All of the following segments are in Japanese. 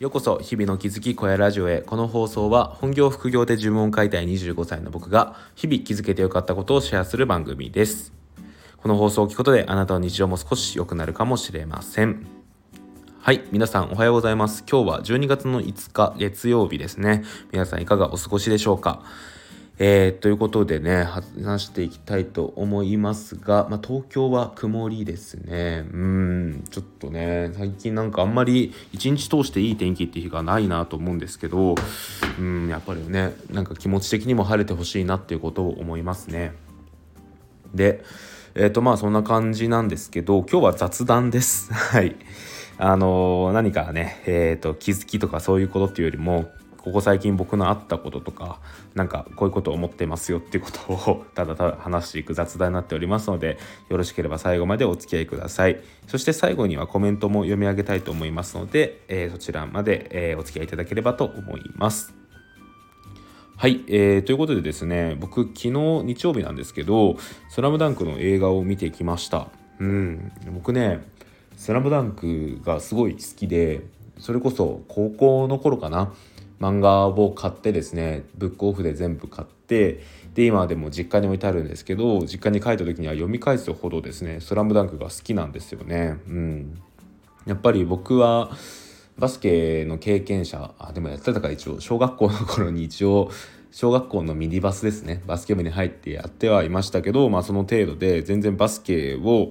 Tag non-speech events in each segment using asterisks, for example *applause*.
ようこそ日々の気づき小屋ラジオへ。この放送は本業副業で呪文を書いたい25歳の僕が日々気づけてよかったことをシェアする番組です。この放送を聞くことであなたの日常も少し良くなるかもしれません。はい皆さんおはようございます。今日は12月の5日月曜日ですね。皆さんいかがお過ごしでしょうか？えー、ということでね、話していきたいと思いますが、まあ、東京は曇りですね。うん、ちょっとね、最近なんかあんまり一日通していい天気っていう日がないなと思うんですけど、うん、やっぱりね、なんか気持ち的にも晴れてほしいなっていうことを思いますね。で、えっ、ー、とまあそんな感じなんですけど、今日は雑談です。*laughs* はい。あのー、何かね、えっ、ー、と、気づきとかそういうことっていうよりも、ここ最近僕のあったこととかなんかこういうことを思ってますよっていうことを *laughs* ただただ話していく雑談になっておりますのでよろしければ最後までお付き合いください。そして最後にはコメントも読み上げたいと思いますので、えー、そちらまで、えー、お付き合いいただければと思います。はい、えー、ということでですね僕昨日日曜日なんですけど「スラムダンクの映画を見てきました。うん僕ね「スラムダンクがすごい好きでそれこそ高校の頃かな漫画を買ってですねブックオフで全部買ってで今でも実家に置いてあるんですけど実家に帰った時には読み返すほどですね「スラムダンクが好きなんですよね。うん、やっぱり僕はバスケの経験者あでもやってたから一応小学校の頃に一応小学校のミニバスですねバスケ部に入ってやってはいましたけど、まあ、その程度で全然バスケを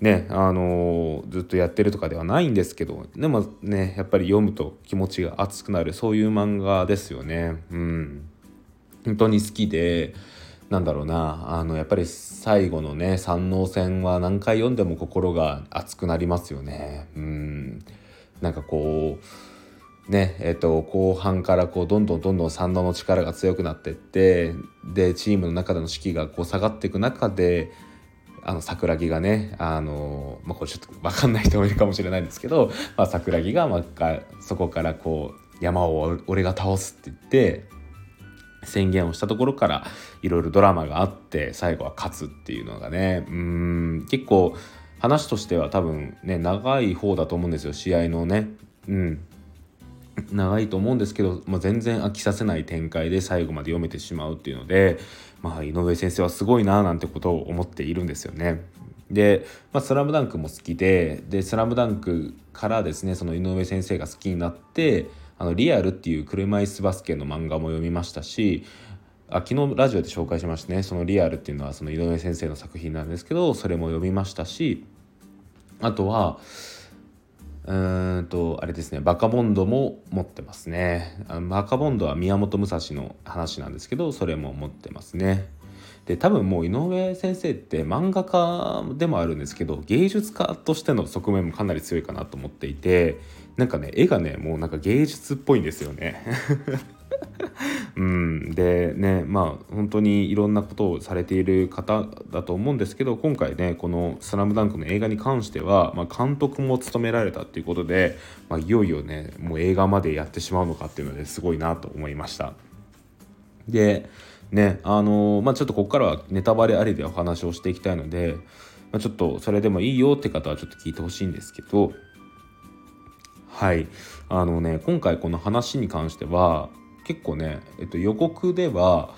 ねあの、ずっとやってるとかではないんですけどでもねやっぱり読むと気持ちが熱くなるそういう漫画ですよね。うん。本当に好きでなんだろうなあのやっぱり最後のね三能戦は何回読んでも心が熱くなりますよね。うん。なんかこうねえっと、後半からこうどんどんどんどん三能の力が強くなってってでチームの中での士気がこう下がっていく中であの桜木がねあの、まあ、これちょっと分かんない人もいるかもしれないんですけど、まあ、桜木が、まあ、そこからこう山を俺が倒すって言って宣言をしたところからいろいろドラマがあって最後は勝つっていうのがねうん結構話としては多分ね長い方だと思うんですよ試合のね。うん長いと思うんですけど、まあ、全然飽きさせない展開で最後まで読めてしまうっていうので、まあ、井上先生はすごいななんてことを思っているんですよね。で「まあ、スラムダンクも好きで「でスラムダンクからですねその井上先生が好きになって「あのリアル」っていう車椅子バスケの漫画も読みましたしあ昨日ラジオで紹介しましたねその「リアル」っていうのはその井上先生の作品なんですけどそれも読みましたしあとはうんとあれですねバカボンドも持ってますね。バカボンドは宮本武蔵の話なんですけどそれも持ってますね。で多分もう井上先生って漫画家でもあるんですけど芸術家としての側面もかなり強いかなと思っていてなんかね絵がねもうなんか芸術っぽいんですよね。うん、でねまあ本当にいろんなことをされている方だと思うんですけど今回ねこの「スラムダンクの映画に関しては、まあ、監督も務められたっていうことで、まあ、いよいよねもう映画までやってしまうのかっていうのですごいなと思いました。でねあのまあちょっとここからはネタバレありでお話をしていきたいので、まあ、ちょっとそれでもいいよって方はちょっと聞いてほしいんですけどはいあのね今回この話に関しては結構ね、えっと、予告では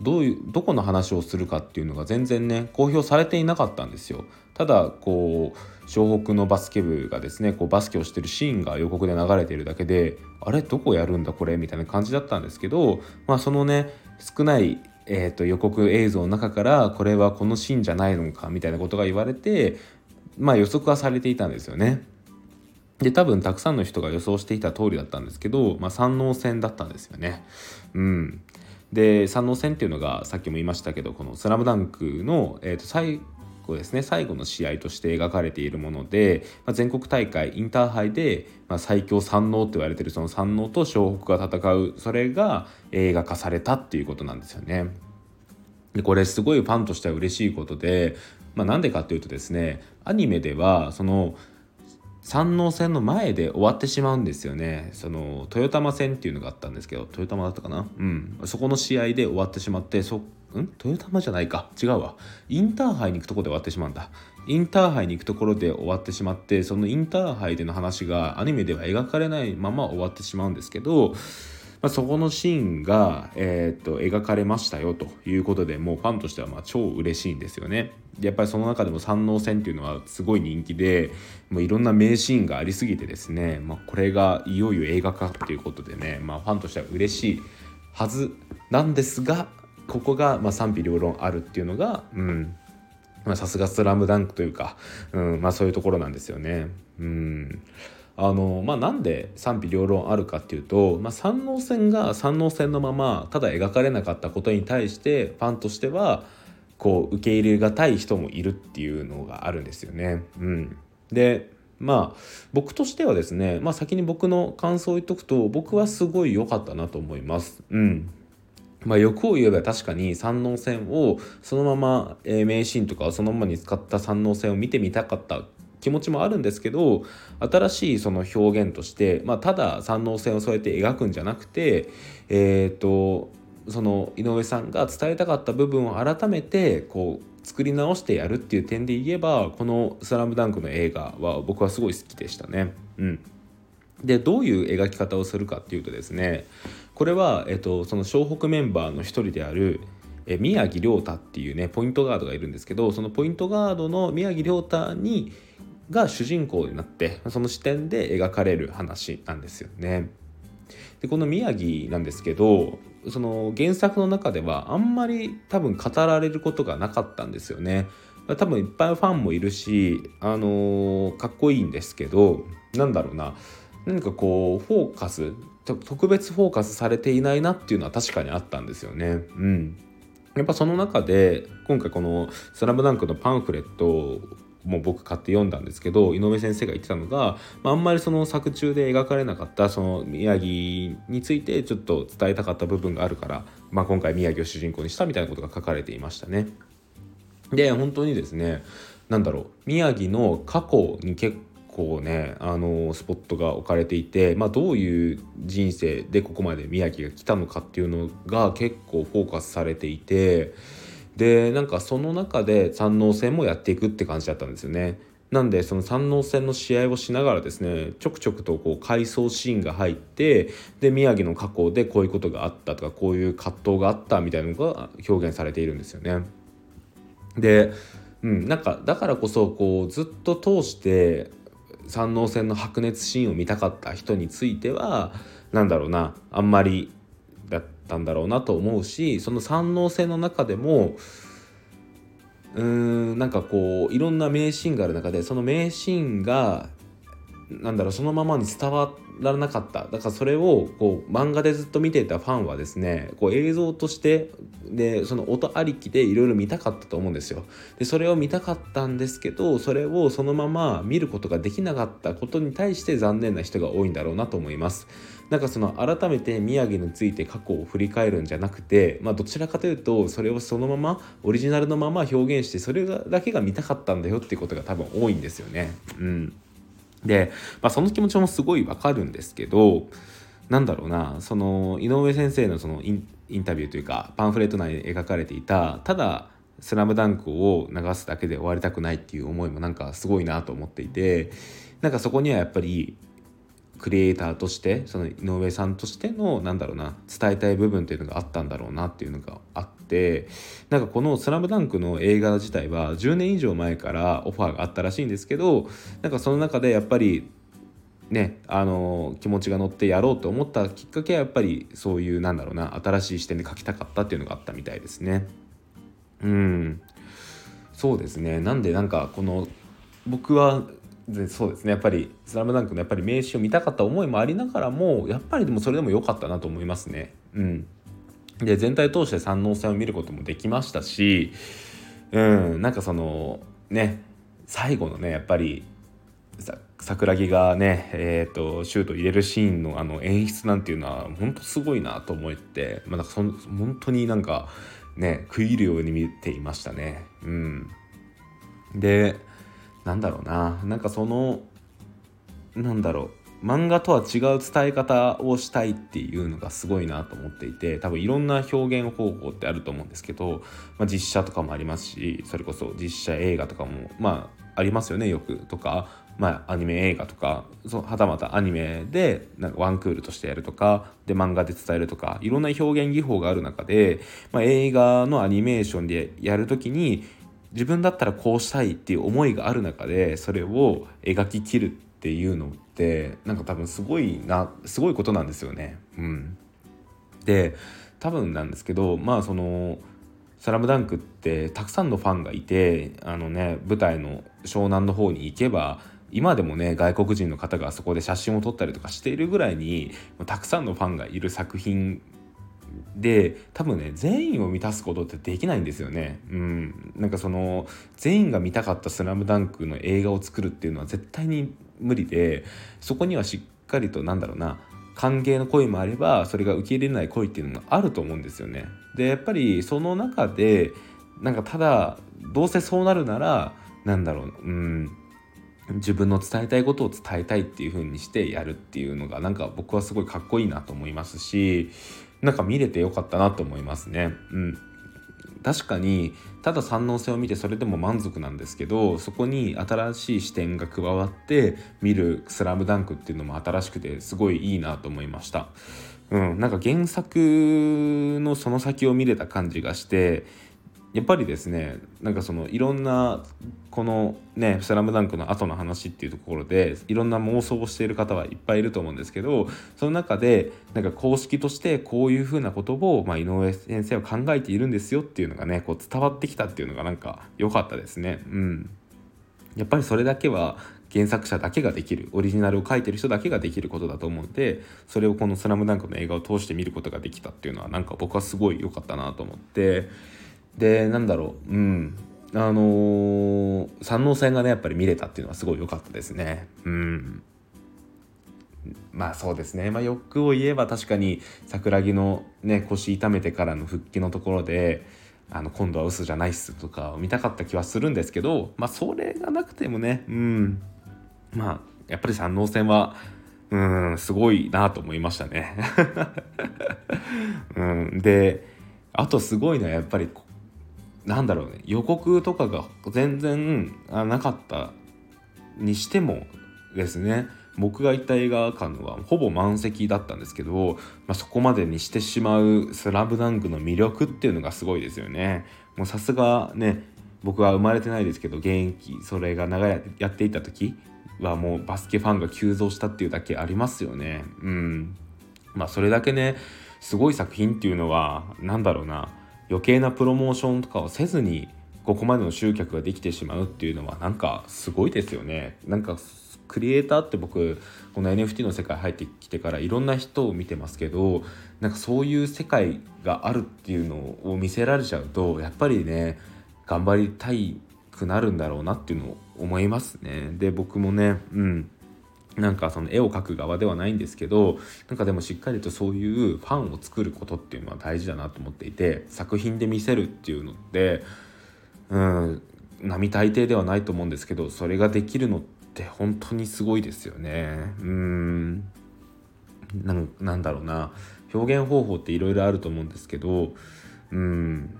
どういうどこの話をするかっていうのが全然ね公表されていなかったんですよ。ただこう湘北のバスケ部がですねこうバスケをしてるシーンが予告で流れているだけであれどこやるんだこれみたいな感じだったんですけど、まあ、そのね少ないえーと、予告映像の中からこれはこのシーンじゃないのかみたいなことが言われて、まあ、予測はされていたんですよね。で多分たくさんの人が予想していた通りだったんですけど、まあ、山王戦だったんですよね。うん、で山王戦っていうのがさっきも言いましたけどこの「スラムダンクの、えー、と最後ですね最後の試合として描かれているもので、まあ、全国大会インターハイで、まあ、最強山王って言われてるその山王と湘北が戦うそれが映画化されたっていうことなんですよね。でこれすごいファンとしては嬉しいことで、まあ、なんでかっていうとですねアニメではその「山王戦の前で終わってしまうんですよね。その豊玉戦っていうのがあったんですけど豊玉だったかな？うん。そこの試合で終わってしまってそん？豊玉じゃないか。違うわ。インターハイに行くとこで終わってしまうんだ。インターハイに行くところで終わってしまってそのインターハイでの話がアニメでは描かれないまま終わってしまうんですけどまあ、そこのシーンが、えー、っと描かれましたよということでもうファンとしてはまあ超嬉しいんですよね。やっぱりその中でも三能戦っていうのはすごい人気でもういろんな名シーンがありすぎてですね、まあ、これがいよいよ映画化ということでね、まあ、ファンとしては嬉しいはずなんですがここがまあ賛否両論あるっていうのがうんさすが「スラムダンクというか、うんまあ、そういうところなんですよね。うんあのまあ、なんで賛否両論あるかっていうと、まあ、三能線が三能線のままただ描かれなかったことに対してファンとしてはこう受け入れがたい人もいるっていうのがあるんですよね。うん、でまあ僕としてはですね、まあ、先に僕の感想を言っとくと僕はすごい良かったなと思います。うんまあ、欲を言えば確かに三能線をそのまま、えー、名シーンとかそのままに使った三能線を見てみたかった気持ちもあるんですけど新しいその表現として、まあ、ただ三能線をそうやって描くんじゃなくてえっ、ー、とその井上さんが伝えたかった部分を改めてこう作り直してやるっていう点で言えばこの「スラムダンクの映画は僕はすごい好きでしたね。うん、でどういう描き方をするかっていうとですねこれは、えっと、その湘北メンバーの一人であるえ宮城亮太っていうねポイントガードがいるんですけどそのポイントガードの宮城亮太にが主人公になってその視点で描かれる話なんですよね。でこの宮城なんですけどその原作の中ではあんまり多分語られることがなかったんですよね。多分いっぱいファンもいるし、あのー、かっこいいんですけどなんだろうな何かこうフォーカス特別フォーカスされていないなっていうのは確かにあったんですよね。うん、やっぱその中で今回この「スラムダンクのパンフレットもう僕買って読んだんですけど井上先生が言ってたのが、まあ、あんまりその作中で描かれなかったその宮城についてちょっと伝えたかった部分があるから、まあ、今回宮城を主人公にしたみたいなことが書かれていましたね。で本当にですね何だろう宮城の過去に結構ねあのスポットが置かれていて、まあ、どういう人生でここまで宮城が来たのかっていうのが結構フォーカスされていて。でなんかその中で三能戦もやっていくって感じだったんですよね。なんでその三能戦の試合をしながらですねちょくちょくとこう回想シーンが入ってで宮城の過去でこういうことがあったとかこういう葛藤があったみたいなのが表現されているんですよね。で、うん、なんかだからこそこうずっと通して三能戦の白熱シーンを見たかった人については何だろうなあんまりたんだろうなと思うしその三能性の中でもうーんなんかこういろんな名シーンがある中でその名シーンがなんだろうそのままに伝わらなかった。だからそれをこう漫画でずっと見ていたファンはですねこう映像としてでその音ありきでいろいろ見たかったと思うんですよ。でそれを見たかったんですけどそれをそのまま見ることができなかったことに対して残念な人が多いんだろうなと思います。なんかその改めて宮城について過去を振り返るんじゃなくて、まあ、どちらかというとそれをそのままオリジナルのまま表現してそれだけが見たかったんだよっていうことが多分多いんですよね。うん、で、まあ、その気持ちもすごいわかるんですけどなんだろうなその井上先生のそのインタビューというかパンフレット内に描かれていたただ「スラムダンクを流すだけで終わりたくないっていう思いもなんかすごいなと思っていてなんかそこにはやっぱりクリエイターとしてその井上さんとしてのなんだろうな伝えたい部分っていうのがあったんだろうなっていうのがあってなんかこの「スラムダンクの映画自体は10年以上前からオファーがあったらしいんですけどなんかその中でやっぱりねあの気持ちが乗ってやろうと思ったきっかけはやっぱりそういうなんだろうな新しい視点で描きたかったっていうのがあったみたいですね。うんそうですねなんでなんかこの僕はでそうですねやっぱり「スラムダンクのやっぱり名刺を見たかった思いもありながらもやっぱりでもそれでも良かったなと思いますね。うん、で全体通して三能戦を見ることもできましたし、うん、なんかそのね最後のねやっぱり桜木がね、えーと、シュート入れるシーンのあの演出なんていうのは本当すごいなと思って、まあ、なんかそ本当になんかね食い入るように見ていましたね。うん、でなんだろうな。なんかそのなんだろう。漫画とは違う伝え方をしたいっていうのがすごいなと思っていて多分いろんな表現方法ってあると思うんですけど、まあ、実写とかもありますしそれこそ実写映画とかもまあありますよねよくとか、まあ、アニメ映画とか。そはたまたアニメでなんかワンクールとしてやるとかで漫画で伝えるとか。いろんな表現技法がある中で、まあ、映画のアニメーションでやるときに自分だったらこうしたいっていう思いがある中でそれを描ききるっていうのってなんか多分すごいなすごいことなんですよね。うん、で多分なんですけどまあその「スラムダンクってたくさんのファンがいてあのね舞台の湘南の方に行けば今でもね外国人の方がそこで写真を撮ったりとかしているぐらいにたくさんのファンがいる作品で多分ね全員を満たすことってできないんですよね。うん、なんかその全員が見たかった「スラムダンクの映画を作るっていうのは絶対に無理でそこにはしっかりとなんだろうな歓迎の声もあればそれが受け入れない声っていうのがあると思うんですよね。でやっぱりその中でなんかただどうせそうなるならなんだろううん自分の伝えたいことを伝えたいっていう風にしてやるっていうのがなんか僕はすごいかっこいいなと思いますしなんか見れてよかったなと思いますね。うん、確かにただ三能性を見てそれでも満足なんですけどそこに新しい視点が加わって見る「スラムダンクっていうのも新しくてすごいいいなと思いました。うん、なんか原作のその先を見れた感じがしてやっぱりですねなんかそのいろんなこのね「スラムダンクの後の話っていうところでいろんな妄想をしている方はいっぱいいると思うんですけどその中でなんか公式としてこういうふうなことを、まあ、井上先生は考えているんですよっていうのがねこう伝わってきたっていうのがなんか良かったですね。うん、やっぱりそれだけは原作者だけができるオリジナルを書いてる人だけができることだと思うのでそれをこの「スラムダンクの映画を通して見ることができたっていうのはなんか僕はすごい良かったなと思ってでなんだろう。うん。あのー、三能線がねやっぱり見れたっていうのはすごい良かったですね。うん。まあそうですね、まあ、欲を言えば確かに桜木のね腰痛めてからの復帰のところであの今度は嘘じゃないっすとかを見たかった気はするんですけどまあそれがなくてもねうん。まあやっぱり三能線はうんすごいなと思いましたね。*laughs* うん、であとすごいのはやっぱりなんだろうね予告とかが全然なかったにしてもですね僕が行った映画館はほぼ満席だったんですけど、まあ、そこまでにしてしまう「スラムダンクの魅力っていうのがすごいですよね。もうさすがね僕は生まれてないですけど現役それが長いやっていた時はもうバスケファンが急増したっていうだけありますよね。うん。まあそれだけねすごい作品っていうのは何だろうな余計なプロモーションとかをせずにここまでの集客ができてしまうっていうのはなんかすごいですよね。なんかクリエイターって僕この NFT の世界入ってきてからいろんな人を見てますけどなんかそういう世界があるっていうのを見せられちゃうとやっぱりね頑張りたいくなるんだろうなっていうのを思いますね。で僕もねうんなんかその絵を描く側ではないんですけどなんかでもしっかりとそういうファンを作ることっていうのは大事だなと思っていて作品で見せるっていうのってうん並大抵ではないと思うんですけどそれができるのって本当にすごいですよね。うん。なんだろうな。表現方法っていろいろあると思うんですけどうん。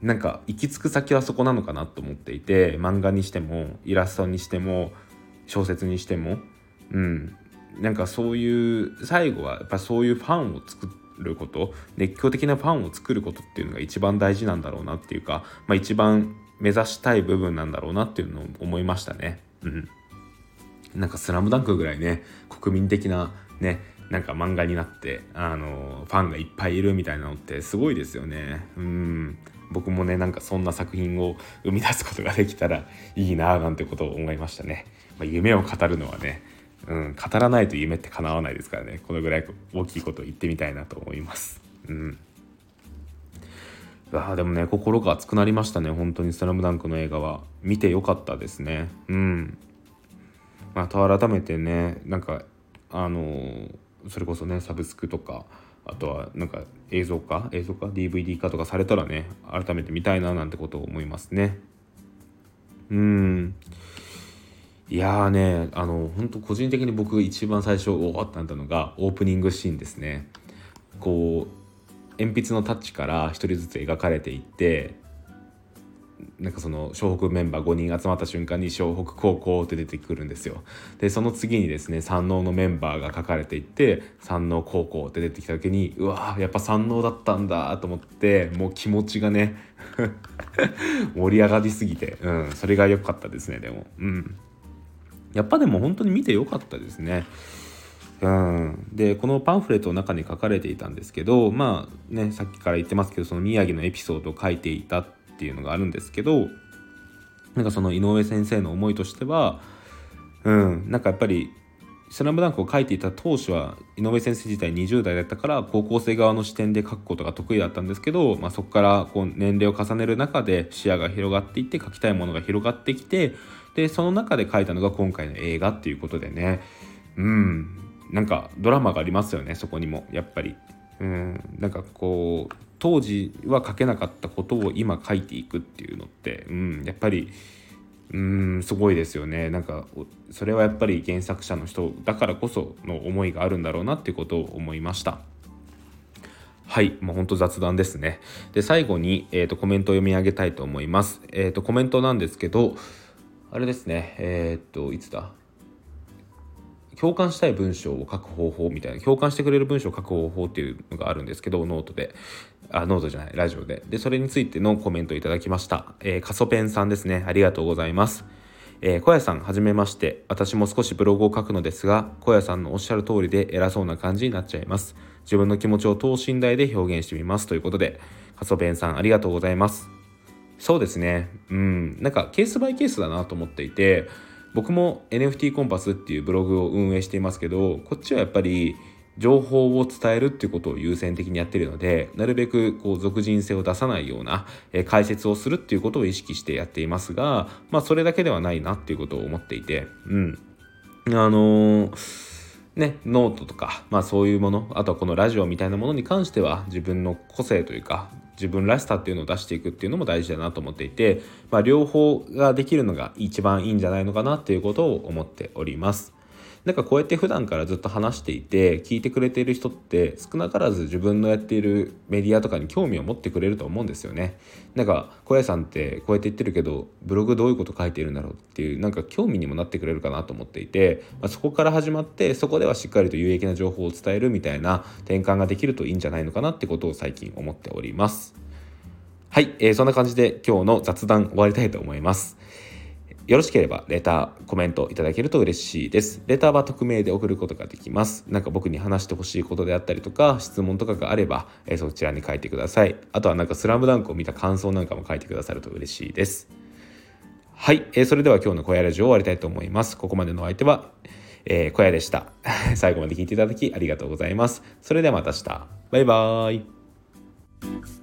なんか行き着く先はそこなのかなと思っていて漫画にしてもイラストにしても小説にしてもうんなんかそういう最後はやっぱそういうファンを作ること熱狂的なファンを作ることっていうのが一番大事なんだろうなっていうか、まあ、一番目指したい部分なんだろうなっていうのを思いましたね。うん、なんか「スラムダンクぐらいね国民的なねなんか漫画になってあのファンがいっぱいいるみたいなのってすごいですよね。うん僕もねなんかそんな作品を生み出すことができたらいいななんてことを思いましたね。まあ、夢を語るのはねうん、語らないと夢って叶わないですからね。このぐらい大きいこと言ってみたいなと思います。うん。あでもね心が熱くなりましたね。本当に「スラムダンクの映画は。見てよかったですね。うん。また改めてねなんかあのー、それこそねサブスクとかあとはなんか映像化？映像化？DVD 化とかされたらね改めて見たいななんてことを思いますね。うん。いやーねあの本当個人的に僕一番最初おおってなったのがオープニングシーンですね。こう鉛筆のタッチから1人ずつ描かれていってなんかその湘北メンバー5人集まった瞬間に湘北高校って出てくるんですよ。でその次にですね山王のメンバーが書かれていって山王高校って出てきた時にうわやっぱ山王だったんだと思ってもう気持ちがね *laughs* 盛り上がりすぎて、うん、それが良かったですねでも。うん。やっぱでも本当に見て良かったですね。うん、でこのパンフレットの中に書かれていたんですけどまあねさっきから言ってますけどその宮城のエピソードを書いていたっっていうのがあるんですけどなんかその井上先生の思いとしてはうん。なんかやっぱり「スラムダンクを書いていた当初は井上先生自体20代だったから高校生側の視点で書くことが得意だったんですけど、まあ、そこからこう年齢を重ねる中で視野が広がっていって書きたいものが広がってきてでその中で書いたのが今回の映画っていうことでねうんなんかドラマがありますよねそこにもやっぱり。うんなんかこう当時は書けなかったことを今書いていくっていうのって、うん、やっぱりうんすごいですよねなんかそれはやっぱり原作者の人だからこその思いがあるんだろうなっていうことを思いました。はい、もう本当雑談ですね。で、最後に、えーと、コメントを読み上げたいと思います。えっ、ー、と、コメントなんですけど、あれですね、えっ、と、いつだ？共感したい文章を書く方法みたいな。共感してくれる文章を書く方法っていうのがあるんですけどノートで。あノートじゃない。ラジオで。でそれについてのコメントをいただきました、えー、カソペンさんですね。ありがとうございます。えー、小屋さんはじめまして。私も少しブログを書くのですが小屋さんのおっしゃる通りで偉そうな感じになっちゃいます。自分の気持ちを等身大で表現してみます。ということでカソペンさんありがとうございます。そうですね。うん。なんかケースバイケースだなと思っていて僕も NFT コンパスっていうブログを運営していますけどこっちはやっぱり情報を伝えるっていうことを優先的にやってるのでなるべくこう属人性を出さないような、え解説をするっていうことを意識してやっていますがまあそれだけではないなっていうことを思っていてうん。あのーね、ノートとか、まあそういうもの、あとはこのラジオみたいなものに関しては自分の個性というか、自分らしさっていうのを出していくっていうのも大事だなと思っていて、まあ、両方ができるのが一番いいんじゃないのかなっていうことを思っております。なんかこうやって普段からずっと話していて聞いてくれている人って少なからず自分のやっているメディアとかに興味を持ってくれると思うんですよね。なんか小屋さんってこうやって言ってるけどブログどういうこと書いているんだろうっていうなんか興味にもなってくれるかなと思っていて、まあ、そこから始まってそこではしっかりと有益な情報を伝えるみたいな転換ができるといいんじゃないのかなってことを最近思っております。はい、えー、そんな感じで今日の雑談終わりたいと思います。よろしければレター、コメントいただけると嬉しいです。レターは匿名で送ることができます。なんか僕に話してほしいことであったりとか、質問とかがあれば、えー、そちらに書いてください。あとはなんかスラムダンクを見た感想なんかも書いてくださると嬉しいです。はい、えー、それでは今日の小屋ラジオを終わりたいと思います。ここまでのお相手は、えー、小屋でした。*laughs* 最後まで聞いていただきありがとうございます。それではまた明日。バイバーイ。